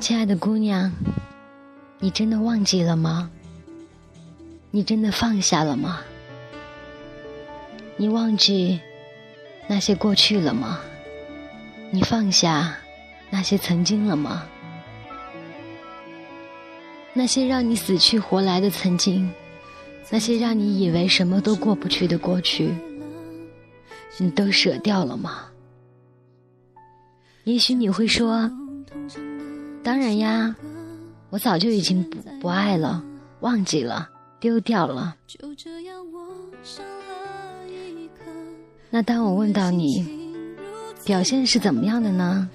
亲爱的姑娘，你真的忘记了吗？你真的放下了吗？你忘记那些过去了吗？你放下那些曾经了吗？那些让你死去活来的曾经，那些让你以为什么都过不去的过去，你都舍掉了吗？也许你会说：“当然呀，我早就已经不不爱了，忘记了，丢掉了。”那当我问到你，表现是怎么样的呢？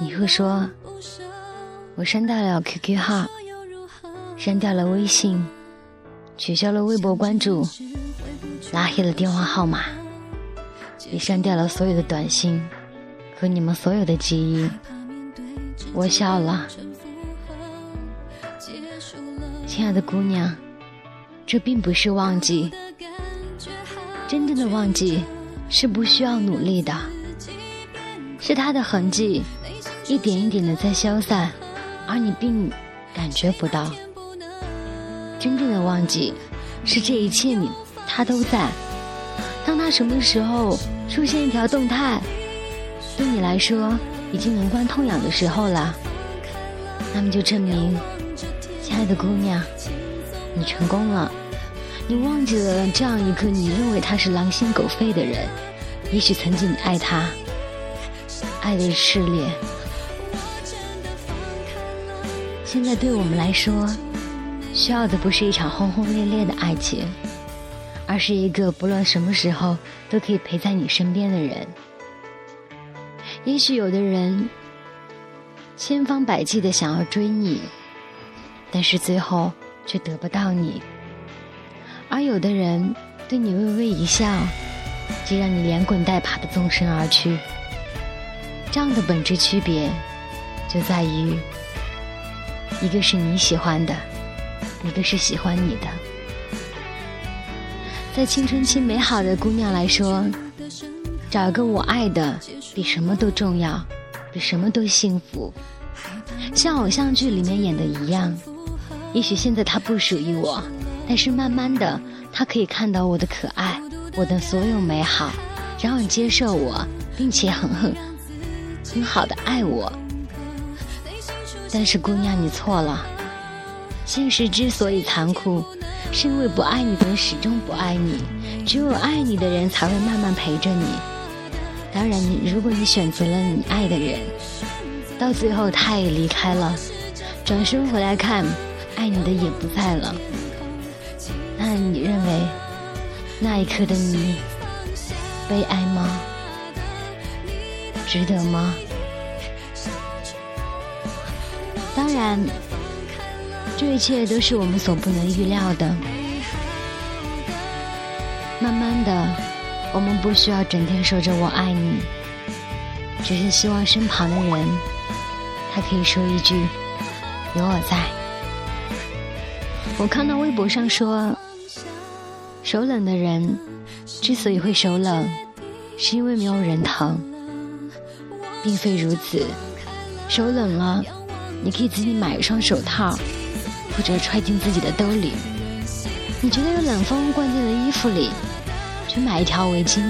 你会说：“我删掉了 QQ 号，删掉了微信，取消了微博关注，拉黑了电话号码，也删掉了所有的短信和你们所有的记忆。”我笑了，亲爱的姑娘，这并不是忘记。真正的忘记是不需要努力的，是它的痕迹一点一点的在消散，而你并感觉不到。真正的忘记是这一切你他都在，当他什么时候出现一条动态，对你来说已经能关痛痒的时候了，那么就证明，亲爱的姑娘，你成功了。你忘记了这样一个你认为他是狼心狗肺的人，也许曾经你爱他，爱的炽烈。现在对我们来说，需要的不是一场轰轰烈烈的爱情，而是一个不论什么时候都可以陪在你身边的人。也许有的人千方百计的想要追你，但是最后却得不到你。而有的人对你微微一笑，就让你连滚带爬的纵身而去。这样的本质区别，就在于一个是你喜欢的，一个是喜欢你的。在青春期美好的姑娘来说，找一个我爱的，比什么都重要，比什么都幸福。像偶像剧里面演的一样，也许现在他不属于我。但是慢慢的，他可以看到我的可爱，我的所有美好，然后接受我，并且很很很好的爱我。但是姑娘，你错了。现实之所以残酷，是因为不爱你的人始终不爱你，只有爱你的人才会慢慢陪着你。当然，你如果你选择了你爱的人，到最后他也离开了，转身回来看，爱你的也不在了。那你认为那一刻的你悲哀吗？值得吗？当然，这一切都是我们所不能预料的。慢慢的，我们不需要整天说着我爱你，只是希望身旁的人，他可以说一句有我在。我看到微博上说。手冷的人之所以会手冷，是因为没有人疼，并非如此。手冷了，你可以自己买一双手套，或者揣进自己的兜里。你觉得有冷风灌进了衣服里，去买一条围巾，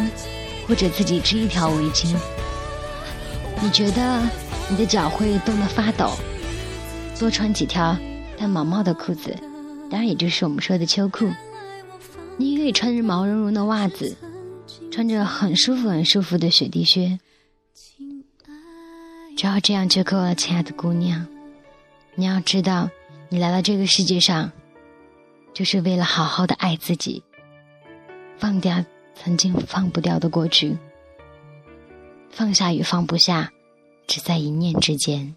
或者自己织一条围巾。你觉得你的脚会冻得发抖，多穿几条带毛毛的裤子，当然也就是我们说的秋裤。你也可以穿着毛茸茸的袜子，穿着很舒服、很舒服的雪地靴，只要这样就够了，亲爱的姑娘。你要知道，你来到这个世界上，就是为了好好的爱自己，放掉曾经放不掉的过去，放下与放不下，只在一念之间。